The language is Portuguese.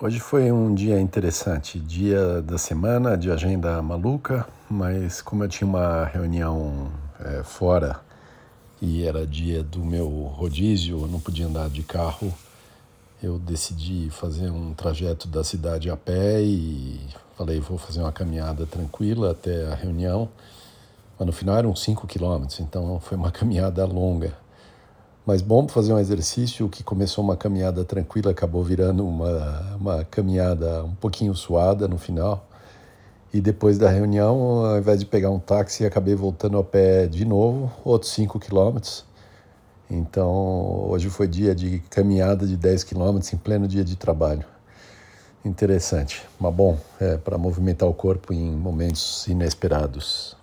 Hoje foi um dia interessante, dia da semana de agenda maluca, mas como eu tinha uma reunião é, fora e era dia do meu rodízio, eu não podia andar de carro, eu decidi fazer um trajeto da cidade a pé e falei, vou fazer uma caminhada tranquila até a reunião. Mas no final eram 5 quilômetros, então foi uma caminhada longa. Mas bom fazer um exercício que começou uma caminhada tranquila, acabou virando uma, uma caminhada um pouquinho suada no final. E depois da reunião, ao invés de pegar um táxi, acabei voltando a pé de novo, outros 5 quilômetros. Então, hoje foi dia de caminhada de 10 quilômetros em pleno dia de trabalho. Interessante, mas bom, é para movimentar o corpo em momentos inesperados.